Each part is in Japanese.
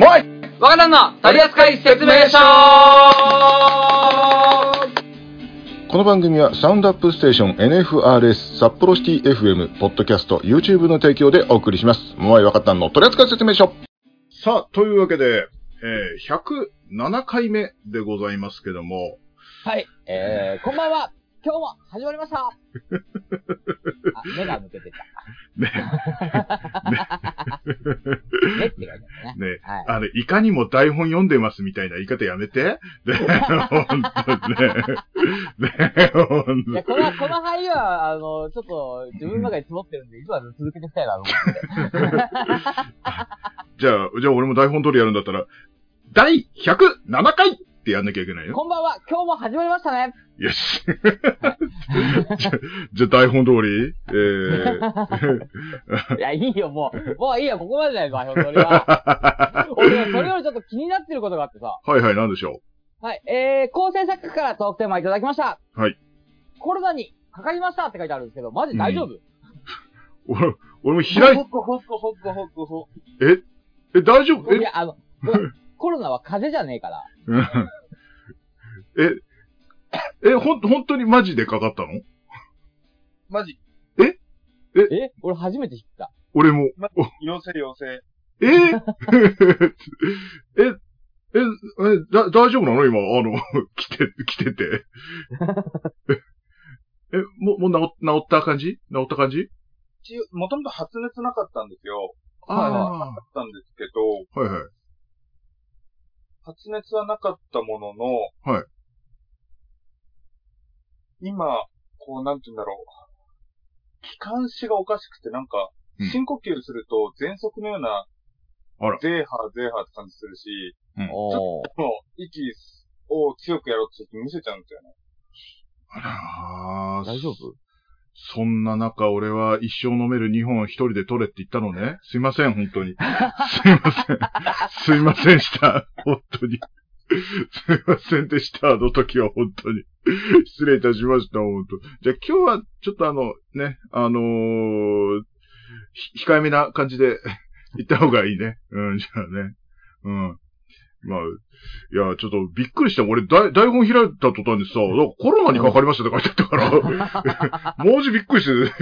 もうい若旦の取扱説明書。この番組はサウンドアップステーション NFRS 札幌シティ FM ポッドキャスト YouTube の提供でお送りします。もうい若旦の取扱説明書。さあ、というわけで、えー、107回目でございますけども、はい、えー、こんばんは。今日も始まりました。あ、目が抜けてた。ね、目って書いてあるね。ね、はい。あの、いかにも台本読んでますみたいな言い方やめて。ね、ほんとね。ね、ほんとこの、この入りは、あの、ちょっと、自分の中に積もってるんで、いつまでも続けていきたいなと思って。じゃあ、じゃあ俺も台本通りやるんだったら、第107回ってやんなきゃいけないよ。こんばんは。今日も始まりましたね。よし。じゃじゃあ台本通り？えー、いや、いいよ、もう。もういいよ、ここまでだよ、台本それは。俺、それよりちょっと気になってることがあってさ。はいはい、なんでしょはい、えー、構成作家からトークテーマいただきました。はい。コロナにかかりましたって書いてあるんですけど、マジ大丈夫、う。俺、俺も開い、ほっこほっこほっこほっこほっえ、え、大丈夫？え？いや、あの、コロナは風邪じゃねえから。うん。え、え、ほん、本当にマジでかかったの？マジ、え？俺初めて知った。俺も。陽性陽性。え？え、え、え、だ、大丈夫なの？今、あの、来て、来てて。え、もう、もう治、治った感じ？治った感じ？一応、もともと発熱なかったんですよ。はいはい。なかったんですけど、あはいはい。発熱はなかったものの、はい。今、こう、なんて言うんだろう。気管支がおかしくて、なんかうん、深呼吸すると、喘息のような、あらゼーハーゼーハーって感じするし、おー。もう、息を強くやろうとすると見せちゃうんですよね。あらー大丈夫？そんな中、俺は一生飲める2本一人で取れって言ったのね。すいません、本当に。すいません。すいませんでした。本当に。すいませんでした。あの時は本当に。失礼いたしました、本当。じゃあ今日はちょっとあの、ね、あのーひ控えめな感じで行った方がいいね。うん、じゃあね。うん。まあ、いや、ちょっとびっくりした。俺、台台本開いた途端にさ、コロナにかかりましたって書いてあったから、マジびっくりして。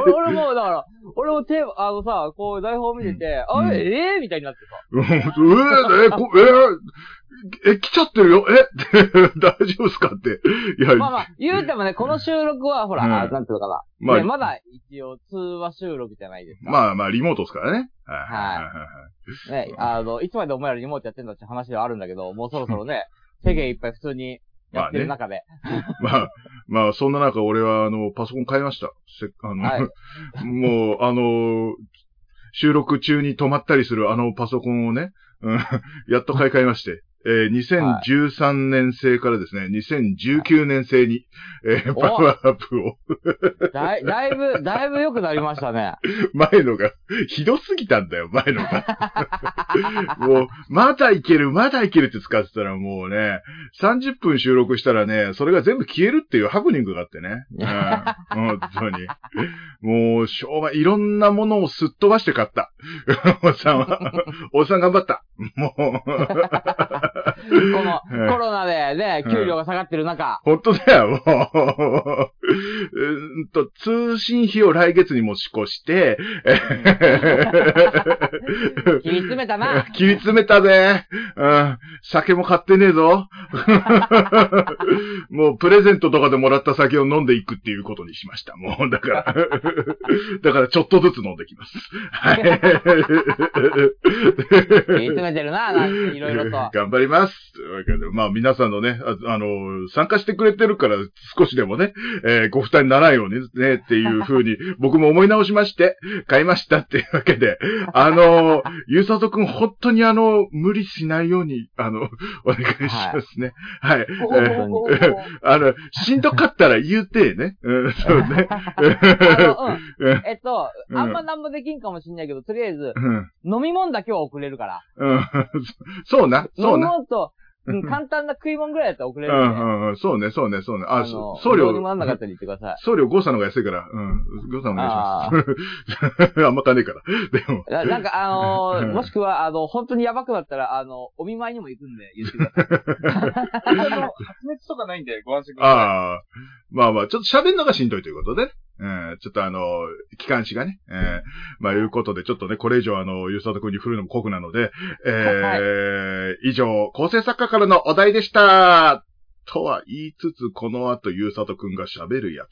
俺俺も、だから、俺もテーマ、あのさ、こう台本見てて、うん。あれ、ええみたいになってさ。うん。えー、え、こえー？え、来ちゃってるよ？え？大丈夫っすかって。いや、まあまあ、言うてもね、この収録は、ほら、うんあなんていうのかな。まあねまだ一応通話収録じゃないですか。まあまあ、リモートですからね。はいはいね、あの、いつまでお前らリモートやってんだって話ではあるんだけど、もうそろそろね、世間いっぱい普通にやってる中で。まあ、まあ、そんな中、俺は、あの、パソコン買いました。せあの、はい もう、あの、収録中に止まったりするあのパソコンをね、うん、やっと買い替えまして、えー2013年製からですね、2019年製に、えーおパワーアップを、だい、だいぶ、だいぶ良くなりましたね。前のが、ひどすぎたんだよ、前のが。もう、まだいける、まだいけるって使ってたらもうね、30分収録したらね、それが全部消えるっていうハプニングがあってね。うん、本当に。もう、しょうが、いろんなものをすっ飛ばして買った。おっさんは、おっさん頑張った。もう、この、うんコロナでね、うん給料が下がってる中。本当だよ、もう。うーんと、通信費を来月に持ち越して、切り詰めたな。切り詰めたぜ。うん。酒も買ってねえぞ。もうプレゼントとかでもらった酒を飲んでいくっていうことにしました。もう、だから。だからちょっとずつ飲んできます。はい。切り詰めてるな、いろいろと。頑張ります。まあ皆さんのね、ああの、参加してくれてるから少しでもね、えーご負担にならないようにね、っていう風に 僕も思い直しまして、買いましたっていうわけで、あの、ゆうさとくん本当にあの、無理しないように、あの、お願いしますね。はい。あの、しんどかったら言うてね。うん、そうね。うんうん。えっと、うんあんまなんもできんかもしんないけど、とりあえず、うん。飲み物だけは送れるから。うん。そうな、そ飲みうな。物と、うん簡単な食い物ぐらいだったら送れうるんで。んうんうん。そうね、そうね、そうね。あ、のそ送料どうにも、なんなかったら言ってください。送料誤差の方が安いから、うん。誤差お願いします。あ んま金ねえから。でも、ななんかあのーうんもしくは、あの、本当にやばくなったら、あの、お見舞いにも行くんで、言ってください。あの、発熱とかないんで、ご安心くださああ、まあまあ、ちょっと喋るのがしんどいということでね。うん、ちょっとあの、機関士がね、えー、まあいうことで、ちょっとね、これ以上あの、ゆうさとくんに振るのも酷なので、えー、以上、構成作家からのお題でしたとは言いつつ、この後、ゆうさとくんが喋るやつ。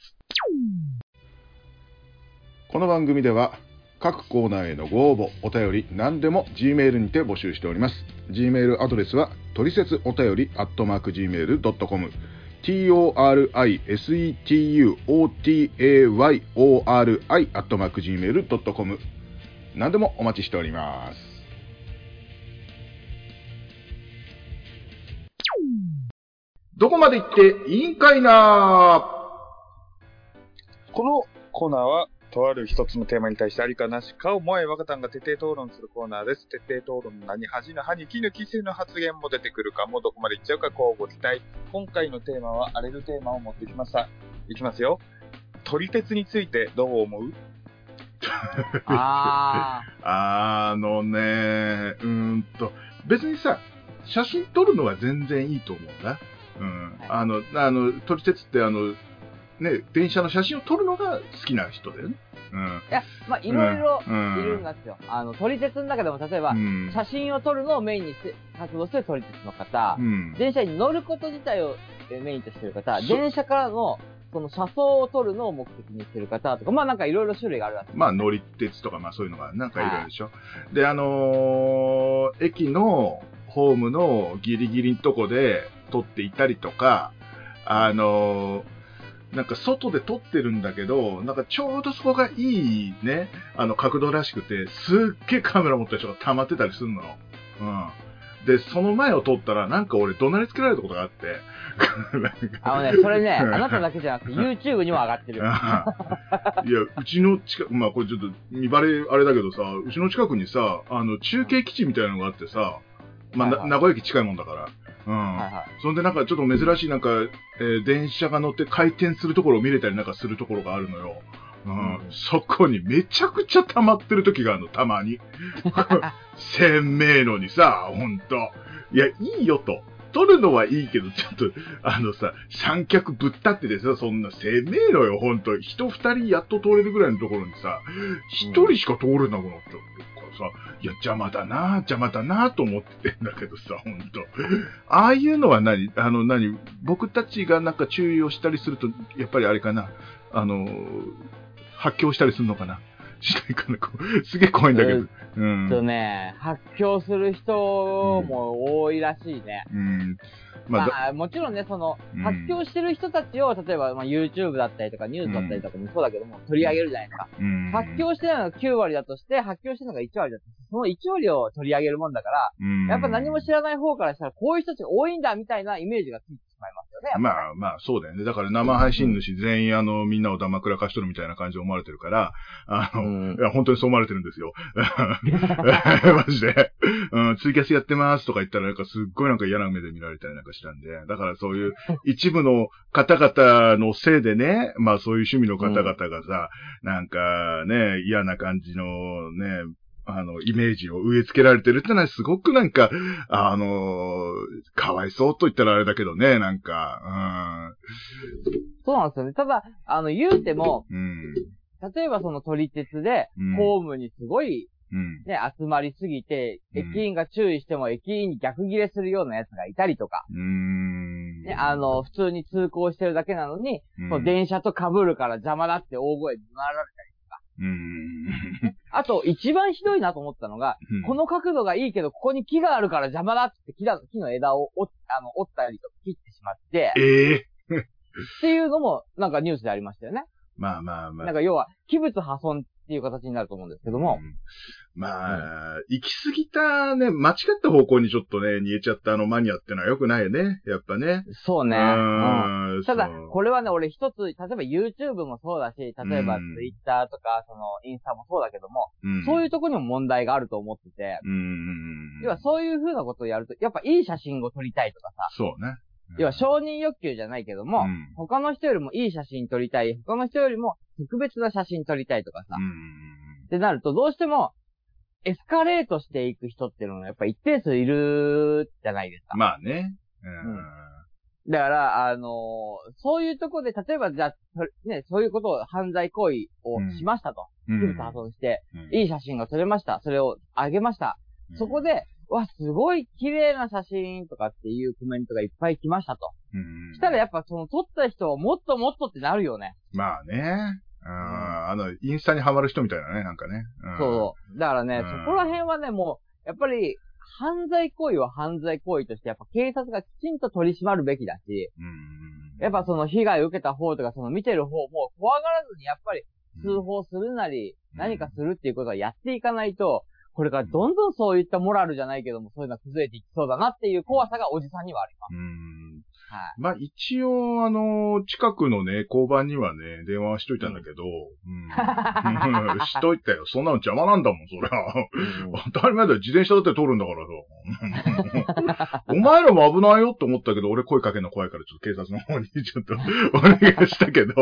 この番組では、各コーナーへのご応募、お便り、何でも Gmail にて募集しております。Gmail アドレスは、トリセツお便り、アットマーク Gmail.com、torsetuotayori.gmail.com、何でもお待ちしております。どこまで行っていいんかいなこのコーナーは、とある一つのテーマに対してありかなしかを萌え若たんが徹底討論するコーナーです。徹底討論の名に恥の歯に木のキスの発言も出てくるかも、どこまで行っちゃうかこうご期待。今回のテーマは荒れるテーマを持ってきました。いきますよ。撮り鉄についてどう思う？ああのね、うーんと、別にさ、写真撮るのは全然いいと思うんだ。うん。あの、あの、撮り鉄ってあの、ね、電車の写真を撮るのが好きな人だよね。うん。ー。いや、まあ、いろいろうんいるんですよ。あの、撮り鉄の中でも、例えばう、ん。写真を撮るのをメインにして活動してる撮り鉄の方う、ん。電車に乗ること自体をえメインとしてる方、電車からの、その車窓を撮るのを目的にしてる方とか、まあなんかいろいろ種類があるわけです。まあ、乗り鉄とか、まあそういうのがなんかいろいろでしょ。で、あのー駅のホームのギリギリのとこで撮っていたりとか、あのーなんか外で撮ってるんだけど、なんかちょうどそこがいいね、あの角度らしくて、すっげえカメラ持った人が溜まってたりするの。うん。で、その前を撮ったら、なんか俺怒鳴りつけられたことがあって、あのね、それね、あなただけじゃなくて YouTube にも上がってる。いや、うちの近く、まあこれちょっと見バレあれだけどさ、うちの近くにさ、あの、中継基地みたいなのがあってさ、まあ、名古屋駅近いもんだから。うん。はいはい。そんでなんかちょっと珍しいなんか、えー電車が乗って回転するところを見れたりなんかするところがあるのよ。うん。うんそこにめちゃくちゃ溜まってる時があるの、たまに。鮮明のにさ、ほんと。いや、いいよと。撮るのはいいけど、ちょっと、あのさ、三脚ぶったってですよ、そんな鮮明のよ、ほんと。人二人やっと通れるぐらいのところにさ、一人しか通れなくなっちゃってるからさ、いや、邪魔だな邪魔だなと思ってんだけどさ、ほんと。ああいうのは何？あの、何？僕たちがなんか注意をしたりすると、やっぱりあれかな？あの、発狂したりするのかな？しないかなこうすげえ怖いんだけど。うん。とね、発狂する人も多いらしいね。うん。まあ、だまあ、もちろんね、そのうん、発狂してる人たちを、例えば、まあ、YouTube だったりとか、ニュースだったりとかもそうだけども、取り上げるじゃないですか。うん。発狂してるのが9割だとして、発狂してるのが1割だとして、その1割を取り上げるもんだから、うんやっぱ何も知らない方からしたら、こういう人たちが多いんだ、みたいなイメージがついてしまいますよね。まあまあ、そうだよね。だから生配信主全員あの、みんなを黙くらかしとるみたいな感じで思われてるから、あの、うんいや、本当にそう思われてるんですよ。マジで。うん、ツイキャスやってますとか言ったら、なんかすっごいなんか嫌な目で見られたりなんかしたんで、だからそういう一部の方々のせいでね、まあそういう趣味の方々がさ、なんかね、嫌な感じのね、あの、イメージを植え付けられてるってのはすごくなんか、あの、かわいそうと言ったらあれだけどね、なんか、そうなんですよね。ただ、あの、言うても、うん、うん、例えばその撮り鉄でうん、ホームにすごいうん、ね、集まりすぎて、うん。駅員が注意しても駅員に逆ギレするような奴がいたりとか、うーん。ね、あの、普通に通行してるだけなのに、うん、電車と被るから邪魔だって大声で怒鳴られたり。うん。あと、一番ひどいなと思ったのが、うんこの角度がいいけど、ここに木があるから邪魔だって木だ木の枝を折っあの折ったりとか切ってしまって、ええっていうのも、なんかニュースでありましたよね。まあまあまあ。なんか要は、器物破損っていう形になると思うんですけども。うんまあ、行き過ぎたね、間違った方向にちょっとね、逃げちゃったあのマニアってのは良くないよね、やっぱね。そうね。うんうんただこれはね、俺一つ、例えば YouTube もそうだし、例えばうん Twitter とか、その、インスタもそうだけども、うんそういうところにも問題があると思ってて、うん。要はそういう風なことをやると、やっぱいい写真を撮りたいとかさ、そうね。要は承認欲求じゃないけども、うん他の人よりもいい写真撮りたい、他の人よりも特別な写真撮りたいとかさ、うん。ってなるとどうしても、エスカレートしていく人っていうのがやっぱ一定数いるじゃないですか。まあね。ううんだから、あのーそういうとこで、例えばじゃあ、ね、そういうことを犯罪行為をしましたと。ん。フルタートにして、うんいい写真が撮れました。それをあげました。そこ、で、わ、すごい綺麗な写真とかっていうコメントがいっぱい来ましたと。うんしたらやっぱその撮った人はもっともっとってなるよね。まあね。うん。あの、インスタにハマる人みたいなね、なんかね。うんそう。だからね、うんそこら辺はね、もう、やっぱり、犯罪行為は犯罪行為として、やっぱ警察がきちんと取り締まるべきだし、うん。やっぱその被害を受けた方とか、その見てる方も怖がらずに、やっぱり通報するなり、うん何かするっていうことはやっていかないと、これからどんどんそういったモラルじゃないけども、そういうのは崩れていきそうだなっていう怖さがおじさんにはあります。うん。はい。まあ一応、あの、近くのね、交番にはね、電話はしといたんだけど、うん。しといたよ。そんなの邪魔なんだもん、そりゃ。当たり前だよ。自転車だって通るんだからさ。お前らも危ないよって思ったけど、俺声かけるの怖いから、ちょっと警察の方にちょっとお願いしたけど、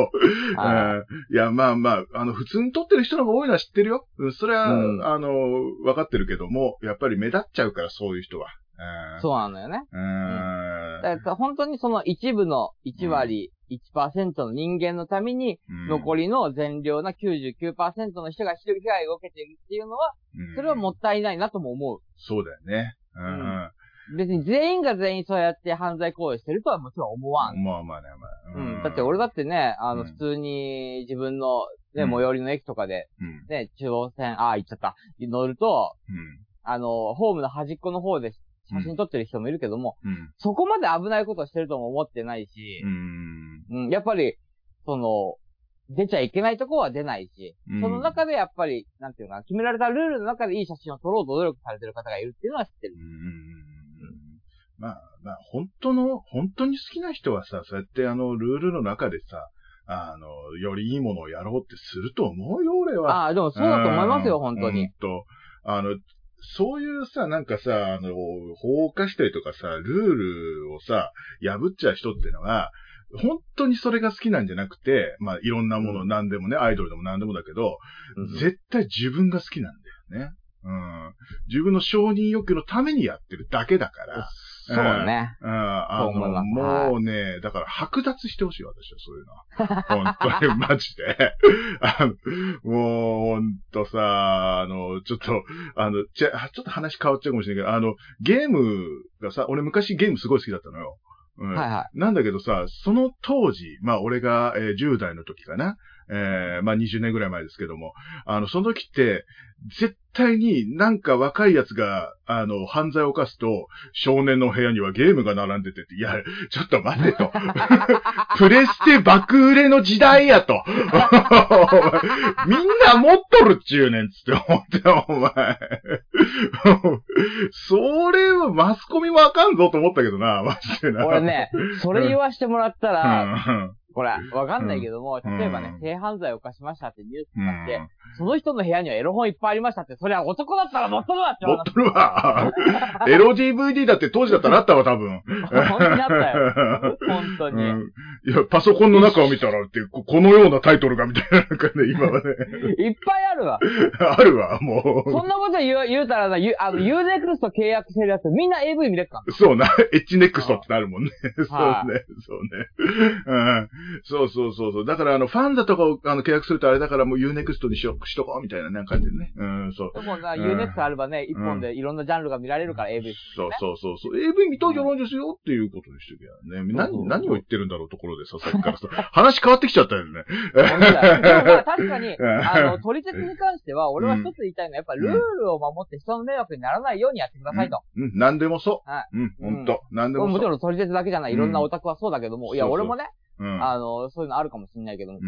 いや、まあまあ、あの、普通に撮ってる人の方が多いのは知ってるよ。うんそれは、うんあの、分かってるけども、やっぱり目立っちゃうから、そういう人は。うんそうなのよね。うん。だから本当にその一部の1割、1%の人間のために、残り、りの善良な99%の人が被害を受けているっていうのは、うんそれはもったいないなとも思う。そうだよね。うん。うん別に全員が全員そうやって犯罪行為をしてるとはもちろん思わん。まあまあね、まあ。うん。だって俺だってね、あの、うん普通に自分の、ね、うん最寄りの駅とかで、うん。ね、中央線、ああ、行っちゃった。乗ると、うん。あの、ホームの端っこの方で写真撮ってる人もいるけども、うん。そこまで危ないことをしてるとも思ってないしう、ん。うん、やっぱり、その、出ちゃいけないとこは出ないし、うんその中でやっぱり、なんていうのかな、決められたルールの中でいい写真を撮ろうと努力されてる方がいるっていうのは知ってる。まあ、まあ、本当の、本当に好きな人はさ、そうやってあの、ルールの中でさ、あの、よりいいものをやろうってすると思うよ、俺は。ああ、でもそうだと思いますよ、うん本当に。。ほんと。あの、そういうさ、なんかさ、あの、法を犯したりとかさ、ルールをさ、破っちゃう人ってのは、本当にそれが好きなんじゃなくて、まあ、いろんなもの、うん何でもね、アイドルでも何でもだけど、うん絶対自分が好きなんだよね。うん。自分の承認欲求のためにやってるだけだから。そうね。うん、あの、もうね、だから剥奪してほしい、私はそういうのは。本当に、マジで。あの、もう、ほんとさ、あの、ちょっと、あの、ちょっと話変わっちゃうかもしれないけど、あの、ゲームがさ、俺昔ゲームすごい好きだったのよ。うんはいはなんだけどさ、その当時、まあ俺が、えー10代の時かな。えーまあ20年ぐらい前ですけども、あの、その時って、絶対になんか若いやつが、あの、犯罪を犯すと、少年の部屋にはゲームが並んでてって、いや、ちょっと待てと。プレステ爆売れの時代やと。みんな持っとるっちゅうねんつって思ってよ、お前。それはマスコミもあかんぞと思ったけどな、マジでい。な。俺ね、それ言わしてもらったら、うん、これ、わかんないけども、うん。例えばねうん、性犯罪を犯しましたってニュースうんがあって、その人の部屋にはエロ本いっぱいありましたって、それは男だったら持っとるわって話持っとるわ。エロ DVD だって当時だったらあったわ、多分。本当にあったよ。本当に。うんいや、パソコンの中を見たらって、ここのようなタイトルがみたいな、なんかね、今はね、いっぱいあるわ。あるわ、もう。そんなこと言う言うたらな、ゆあの、 U-NEXT 契約してるやつ、みんな AV 見れっかそうな、 H-NEXT ってなるもんね。そうはね、そうね。うん。そうそうそうそう。だから、あの、 FANZA とかをあの契約するとあれだからもうユーネクスしとこうみたいな、なんかでね。うん、そう。でもな、うん U-NEXT あればね、一本でいろんなジャンルが見られるから AV。そうそうそうそう。AV 見たんじゃないですよっていうことにしてきゃね。何、何を言ってるんだろうところでさ、さっきからさ、話変わってきちゃったよね。確かに、うんあの、取説に関しては、俺は一つ言いたいのは、やっぱルールを守って人の迷惑にならないようにやってくださいと。うん、何でもそう。はうん、ほんと。何でもそう。もちろん取説だけじゃない、いろんなオタクはそうだけども、いや、俺もね、うん。あの、そういうのあるかもしれないけども。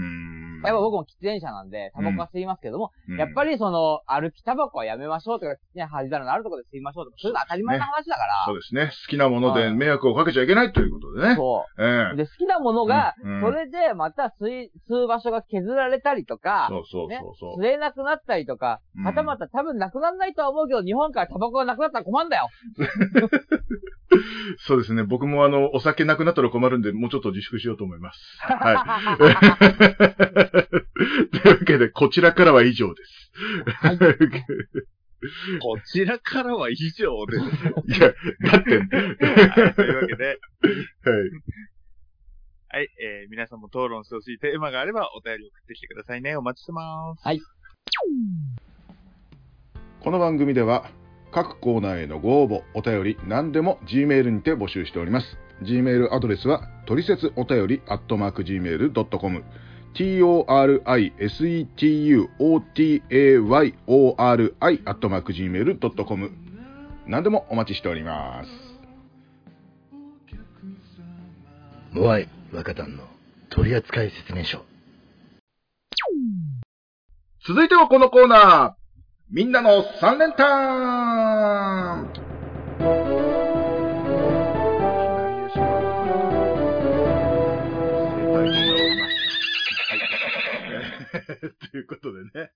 やっぱ僕も喫煙者なんで、タバコは吸いますけども、うんやっぱりその、歩きタバコはやめましょうとか、ね、恥だらのあるところで吸いましょうとか、そういうの当たり前の話だから。そうですね。好きなもので迷惑をかけちゃいけないということでね。そう。ええで、好きなものが、それでまた吸い、吸う場所が削られたりとか、そうそうねそう。吸えなくなったりとか、うんはたまた多分なくならないとは思うけど、日本からタバコがなくなったら困るんだよ。そうですね。僕もあの、お酒なくなったら困るんで、もうちょっと自粛しようと思います。はい。というわけで、こちらからは以上です。は いこちらからは以上です。いや、だって、はい、というわけで、はい。はい、えー、皆さんも討論してほしいテーマがあればお便り送ってきてくださいね。お待ちしてます。はい。この番組では各コーナーへのご応募、お便り、何でも Gmail にて募集しております。Gmail アドレスは、トリセツお便り、アットマーク Gmail.com、torisetuotayori、アットマーク Gmail.com、何でもお待ちしております。モアイ若旦の取扱説明書。続いてはこのコーナー、みんなの3連単 ということでね。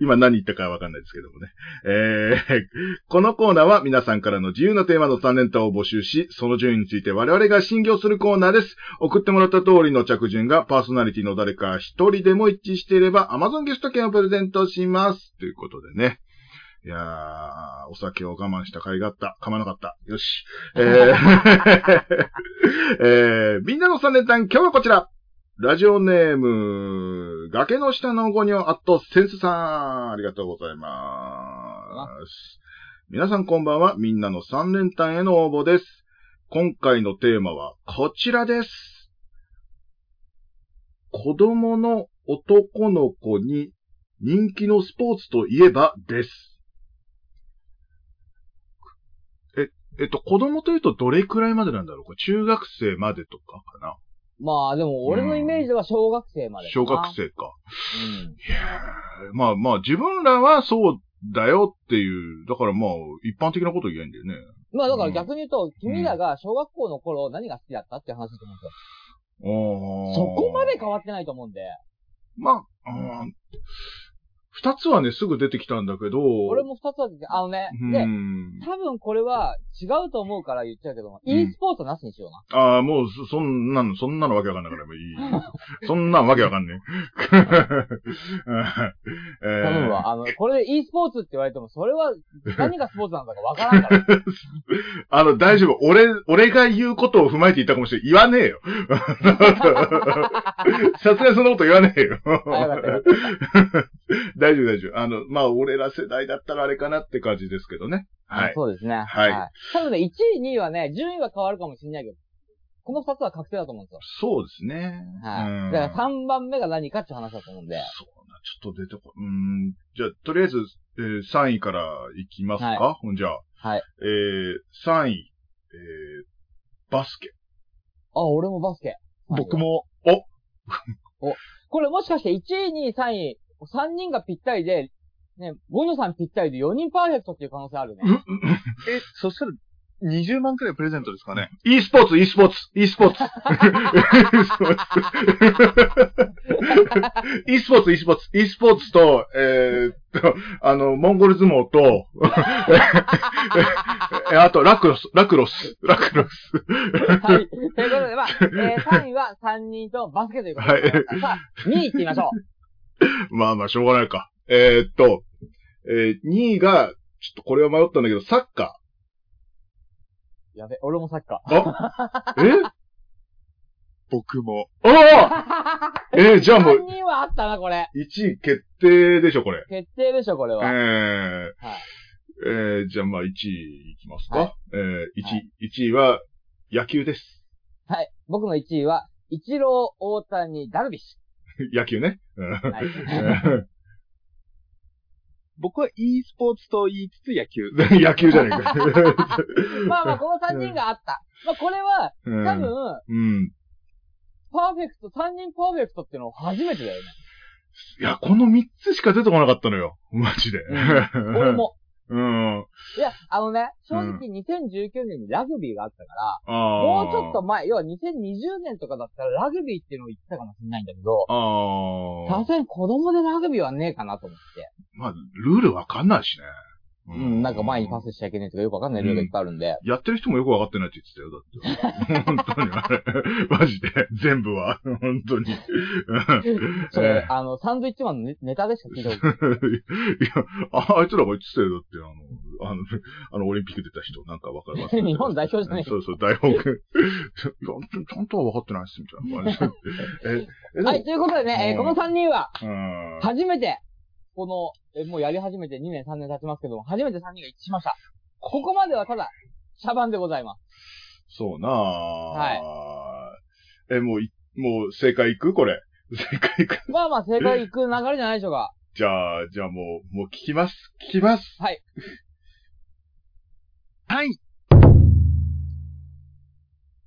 今何言ったかわかんないですけどもね。えー、このコーナーは皆さんからの自由なテーマの3連単を募集し、その順位について我々が審議をするコーナーです。送ってもらった通りの着順がパーソナリティの誰か一人でも一致していれば Amazon ゲスト券をプレゼントします。ということでね。いやー、お酒を我慢した甲斐があった。噛まなかった。よし。えー えーみんなの3連単、今日はこちら。ラジオネーム、崖の下のゴニョアットセンスさん。ありがとうございます。皆さんこんばんは。みんなの3連単への応募です。今回のテーマはこちらです。子供の男の子に人気のスポーツといえばです。え、えっと、子供というとどれくらいまでなんだろう？これ中学生までとかかな？まあでも、俺のイメージでは小学生までか小な。学生か。うん。いやーまあまあ、自分らはそうだよっていう、だからまあ、一般的なこと言えんだよね。まあだから逆に言うと、君らが小学校の頃何が好きだったって話だと思うんですよ。そこまで変わってないと思うんで。まあ、うん二つはね、すぐ出てきたんだけど、俺も二つあって、あのね、うで、ん。多分これは違うと思うから言っちゃうけども、e スポーツはなしにしような。ああ、もう、そそんなの、そんなのわけわかんないからいい。そんなんわけわかんねえ。えー頼むわ。あの、これで e スポーツって言われても、それは何がスポーツなんだかわからんから。あの、大丈夫。俺、俺が言うことを踏まえて言ったかもしれん。言わねえよ。さすがにそんなこと言わねえよ。大丈夫、大丈夫。あの、まあ、俺ら世代だったらあれかなって感じですけどね。はい。そうですね。はい多分ね、1位、2位はね、順位は変わるかもしれないけど、この二つは確定だと思うんですよ。そうですね。うんはい。だから3番目が何かって話だと思うんで。そうな、ちょっと出てこ、うーん。じゃあ、とりあえず、えー3位からいきますか、はほんじゃあ。はい。えー、3位、えー、バスケ。あ、俺もバスケ。僕。も、これもしかして1位、2位、3位、3人がぴったりで、ね、ゴニョさんぴったりで4人パーフェクトっていう可能性あるね。え、そしたら、20万くらいプレゼントですかね？e スポーツ、e スポーツ、e スポーツ。e スポーツ、e スポーツ、e スポーツと、えーっと、あの、モンゴル相撲と、え あと、ラクロス、ラクロス、ラクロス。はい。ということで、まあ、えー、3位は3人とバスケということで。はいさあ、2位行ってみましょう。まあまあ、しょうがないか。えーっと、えー、2位が、ちょっとこれは迷ったんだけど、サッカやべ、俺もサッカー。あ？え？僕も。ああー。えー、じゃあもう3、人はあったな、これ。1位決定でしょ、これ。決定でしょ、これえは。ー、はい。えー、じゃあまあ1位いきますか。はいえー、1位、はい1位は野球です。はい。僕の1位は、イチロー、大谷、ダルビッシ 野球ね。うんュ。はい。僕は e スポーツと言いつつ野球。野球じゃねえか。まあまあ、この3人があった。まあ、これは、うん多分、うん。フパーフェクト、3人パーフェクトっていうの初めてだよね。いや、この3つしか出てこなかったのよ。マジで。うん俺。も。うん。いや、あのね、正直2019年にラグビーがあったから、ああ。もうちょっと前、要は2020年とかだったらラグビーっていうのを言ってたかもしれないんだけど。さすがに子供でラグビーはねえかなと思って。まあ、ルールわかんないしね。うん、なんか前にパスしちゃいけないとかよくわかんないルールがいっぱいあるんで。やってる人もよくわかってないって言ってたよ、だって。本当にあれ。マジで。全部は。本当に。それ、あの、サンドイッチマンのネネタでしか聞いたことない。いや、ああいつらが言ってたよ、だって、あの、あの、あの、オリンピック出た人、なんかわかります？日本代表じゃねえそうそう、大北。いや、ちゃんとは分かってないっす、みたいな感じ。はい、ということでね、えーこの3人は、うん。初めて、この、えーもうやり始めて2年3年経ちますけども、初めて3人が一致しました。ここまではただ、茶番でございます。そうなあえ、もうい、もう正解いく？これ。正解いく？まあまあ正解いく流れじゃないでしょうか。じゃあ、じゃあもう、もう聞きます。聞きます。はい。はい。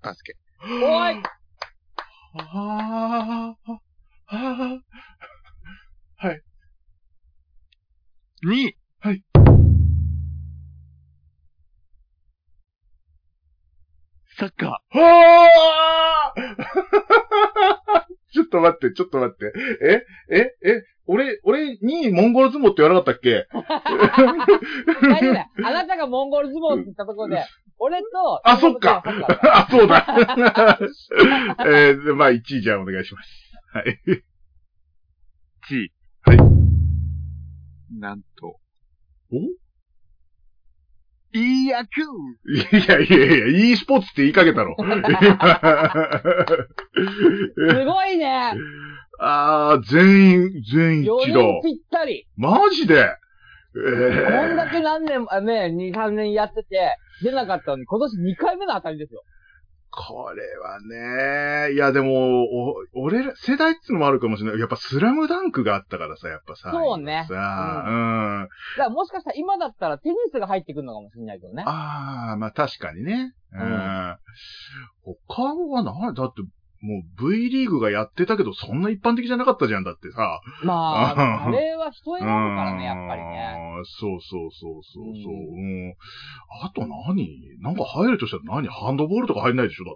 バスケ。おいああ、ああ、2。はい。サッカはあ ちょっと待って、ちょっと待って。え？え？え？俺、俺にモンゴル相撲って言わなかったっけ？大丈夫だよ。あなたがモンゴル相撲って言ったところで、俺と、あ、そっか。あ、そうだ。えー、まあ、1位じゃあお願いします。はい。ー。1。はい。なんと。お？いい野球いやいやいや、e スポーツって言いかけたろ。すごいね。あー、全員、全員4一致だ。人ぴったり。マジで？えこんだー、け何年、あね、2、3年やってて、出なかったのに、今年2回目の当たりですよ。これはね、いやでも、お、俺ら、世代っていうのもあるかもしれない。やっぱスラムダンクがあったからさ、やっぱさ。そうねさあ、うん。だからもしかしたら今だったらテニスが入ってくるのかもしれないけどね。ああ、まあ確かにね。うん。うん他はな、だって、もう V リーグがやってたけど、そんな一般的じゃなかったじゃん、だってさ。まあ、う んあれは人選ぶからね、やっぱりね。うん。そうそうそうそうそう。ううん。あと何？なんか入るとしたら何？ハンドボールとか入んないでしょだっ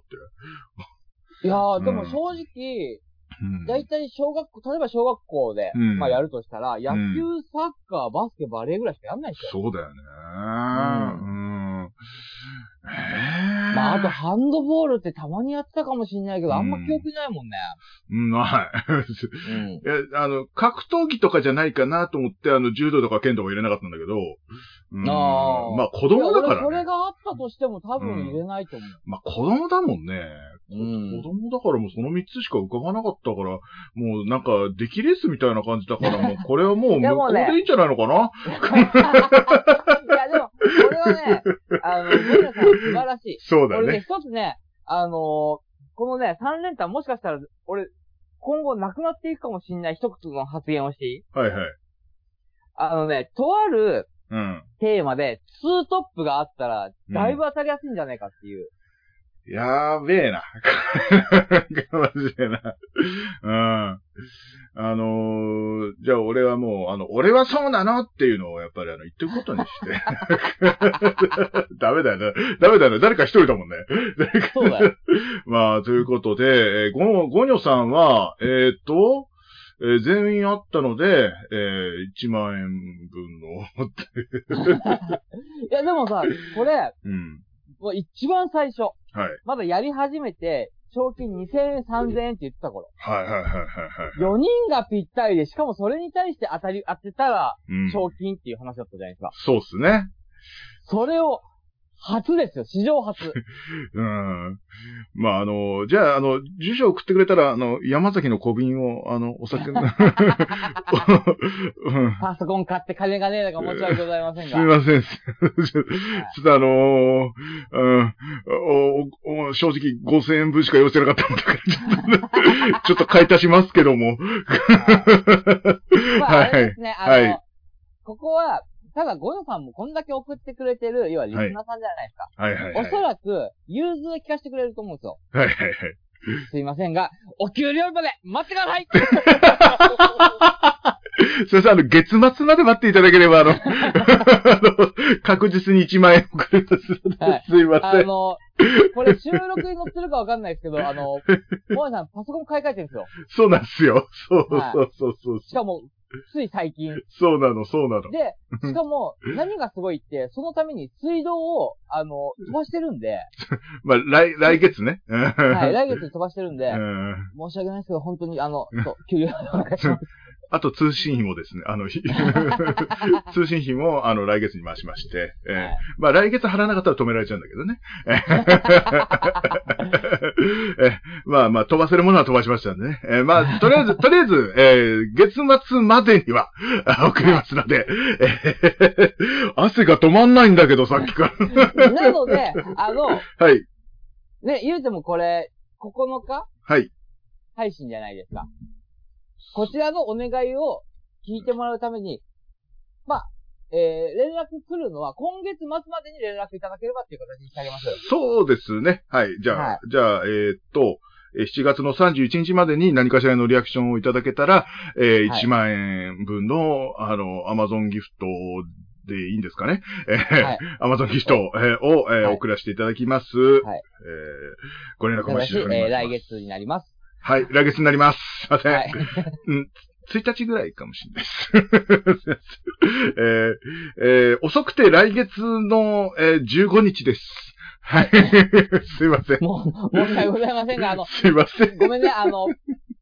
て。いやー、でもうん正直、うん。だいたい小学校、例えば小学校で、うんまあやるとしたら、野球、サッカー、バスケ、バレーぐらいしかやんないでしょ。そうだよね。うん。ええまあ、あと、ハンドボールってたまにやってたかもしれないけど、あんま記憶ないもんね。うん、ない。うん。いや、あの、格闘技とかじゃないかなと思って、あの、柔道とか剣道は入れなかったんだけど、うん、あーまあ子供だからいや俺それね。があったとしても多分入れないと思う。まあ子供だもんね。うん子供だからもうその3つしか浮かばなかったから、もうなんか、出来レースみたいな感じだから、もうこれはもう向こうでいいんじゃないのかな、いや、でも、これはね、あの、ゴリラさん素晴らしい。そうだ俺ね、ね。一つね、あのーこのね、3連単もしかしたら、俺、今後なくなっていくかもしれない一つの発言をしていい？はいはい。あのね、とあるうん。テーマで、ツートップがあったら、だいぶ当たりやすいんじゃないかっていう。やーべえな。マジでな。うん。あのー、じゃあ俺はもう、あの、俺はそうなのっていうのをやっぱりあの、言ってくことにして。ダメだよね。ダメだよね。誰か一人だもんね。そうだよ。まあ、ということで、えーゴ、ゴニョさんは、えーっと、えー全員あったので、えー、1万円分の、いや、でもさ、これ、うん。一番最初、はい。まだやり始めて、賞金2000円、3000円って言ってた頃。はいはいはいはいはい。4人がぴったりで、しかもそれに対して当たり、当てたら、うん。賞金っていう話だったじゃないですか。そうっすね。それを、初ですよ、史上初。うん。まあ、あの、じゃあ、あの、住所送ってくれたら、あの、山崎の小瓶を、あの、お酒の、うんパソコン買って金がねえのか申し訳ございませんすが。みません。ちょっとあのーうんおお正直5000円分しか用意してなかったもんだから、ちょっと、買い足しますけども。まあ、あれですね、あの、はいここは、ただ、ゴヨさんもこんだけ送ってくれてる、要はリスナーさんじゃないですか。はいはいはい。おそらく、融通を聞かせてくれると思うんですよ。はいはいはい。すいませんが、お給料日まで待ってください すいません、あの、月末まで待っていただければ、あの、あの確実に1万円送りますので、はいすいません。あの、これ収録に載ってるかわかんないですけど、あの、もえさんパソコン買い替えてるんですよ。そうなんですよ。そうはいそうそうそう。しかも、つい最近。そうなの、そうなの。で、しかも、何がすごいって、そのために水道を、あの、飛ばしてるんで、まあ、来、来月ね。ははい、来月に飛ばしてるんで、うん申し訳ないですけど、本当に、あの、そう、給料お願いします。あと通信費もですね、あの、ひ 通信費も、あの、来月に回しまして、えーはいまあ、来月払わなかったら止められちゃうんだけどね。えーまあまあ、飛ばせるものは飛ばしましたんでね。えーまあ、とりあえず、とりあえず、えー月末までには、あ 送りますので、えー汗が止まんないんだけど、さっきから。なので、あの、はい、ね、言うてもこれ、9日はい。配信じゃないですか。こちらのお願いを聞いてもらうために、まあ、えー、連絡来るのは今月末までに連絡いただければっていう形にしてあげます。そうですね。はい。じゃあ、はいじゃあ、えーっと、えー7月の31日までに何かしらのリアクションをいただけたら、えーはい1万円分の、あの、アマゾンギフトでいいんですかね。えーはい。アマゾンギフト、えーを、えーはい送らせていただきます。はいえーご連絡お待ちしております。えー、来月になります。はい、来月になります。すいません。はい。1日ぐらいかもしれないです。えーえー遅くて来月の、えー15日です。はい。すいません。もう、申し訳ございませんが、あの、すいません。ごめんね、あの、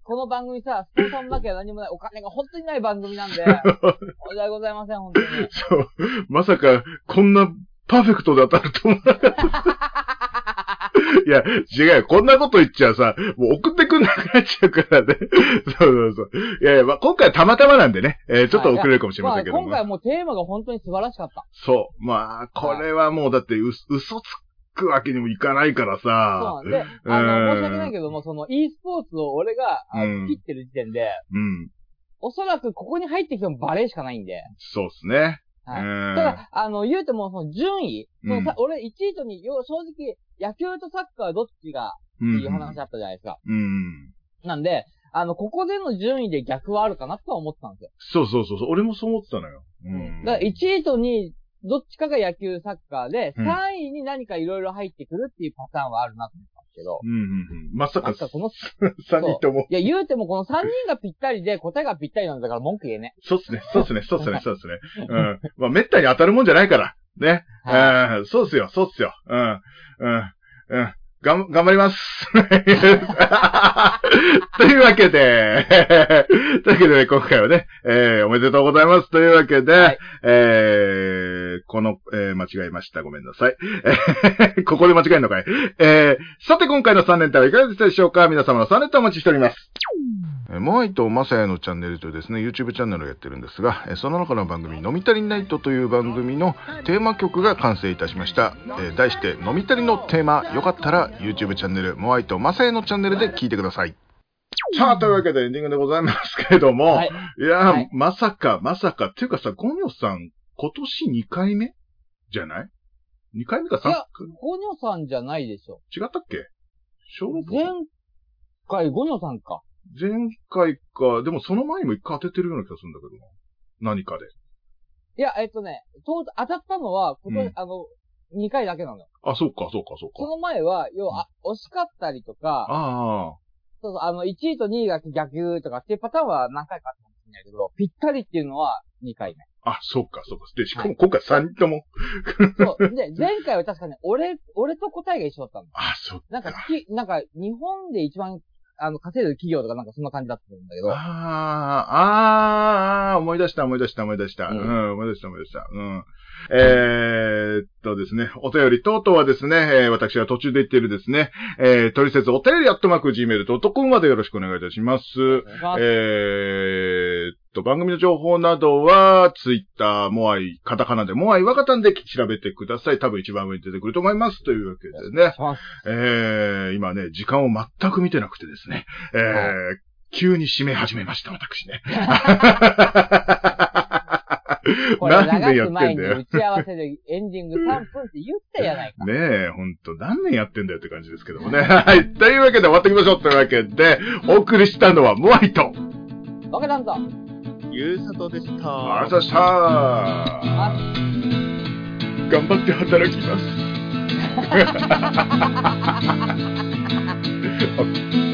この番組さ、スポンサーもなきゃ何もない、お金が本当にない番組なんで、申し訳ございません、本当に。そう。まさか、こんなパーフェクトで当たると思わなかった。いや、違うよ。こんなこと言っちゃさ、もう送ってくんなくなっちゃうからね。そうそうそう。いやいや、まあ、今回はたまたまなんでね、えーちょっと遅れるかもしれませんけども。まあ、今回もうテーマが本当に素晴らしかった。そう。まあ、これはもうだってう、嘘つくわけにもいかないからそうさなん。で、あの、うん申し訳ないけども、その e スポーツを俺が、切ってる時点で、うん。おそらくここに入ってきてもバレーしかないんで。そうですね。はいうんただ、あの、言うても、その順位、そのさうん俺1位と2位、要正直、野球とサッカーどっちがうっていう話あったじゃないですか。うん。なんで、あの、ここでの順位で逆はあるかなとは思ってたんですよ。そうそうそうそう。俺もそう思ってたのよ。うん。だから1位と2位、どっちかが野球、サッカーで、うん3位に何かいろいろ入ってくるっていうパターンはあるなと思ですけど、うんうんうん。まさかなんかこの、い3人とも。や、言うてもこの3人がぴったりで答えがぴったりなんだから文句言えね。そうっすね。そうっすね。そうっすね。そうっすね。うん。まあ、めったに当たるもんじゃないから。ね。はうん。そうっすよ。そうっすよ。うん。うん。うん。がん、頑張ります。というわけで、というわけでね、今回はね、えー、おめでとうございます。というわけで、はいえー、この、えー、間違えました。ごめんなさい。えー ここで間違えるのかい？えー、さて今回の3連単はいかがでしたでしょうか？皆様の3連単お待ちしております。えーモアイとマサヤのチャンネルというですね、YouTube チャンネルをやってるんですが、えーその中の番組、飲み足りナイトという番組のテーマ曲が完成いたしました。えー題して、飲み足りのテーマ、よかったら YouTube チャンネル、モアイとマサヤのチャンネルで聞いてください。さあ、というわけでエンディングでございますけれども、はい。いやー、はいまさか、まさか、っていうかさ、ゴニョさん、今年2回目？じゃない ?2 回目か3いや、ゴニョさんじゃないでしょ。違ったっけ？小6前回ゴニョさんか。前回か、でもその前にも1回当ててるような気がするんだけどな。何かで。いや、えっとね、と当たったのは、今年、うんあの、2回だけなのよ。あ、そうか、そうか、そうか。その前は、要は、あ惜しかったりとか、あそうそう、あの、1位と2位が逆とかっていうパターンは何回かあったかもしれないけど、ぴったりっていうのは2回あ、あ、そうか、そうか。で、しかも今回3人とも。目。そう。で、前回は確かね、俺、俺と答えが一緒だったの。あ、そっか。なんか、き、なんか、日本で一番、あの、稼いでる企業とかなんかそんな感じだったんだけど。ああ、ああ、思い出した、思い出した、思い出した。う、うんん思い出した、思い出した。うん。えーっとですね、お便り等々はですね、えー私が途中で言っているですね、えー、取説お便りアットマーク gmail.com までよろしくお願いいたします。お願いしますえーっと、番組の情報などは、ツイッター、モアイ、カタカナで、モアイ、ワカタンで調べてください。多分一番上に出てくると思います。というわけでね。えー、今ね、時間を全く見てなくてですね。えー、急に締め始めました、私ね。何年やってんだよ。打ち合わせでエンディング3分って言ったやないか。ねえ、ほんと、何年やってんだよって感じですけどもね。はい。というわけで終わっていきましょう。というわけで、お送りしたのはモアイと。わけなんぞ。ゆうさとでした。ありがとうございました。頑張って働きます。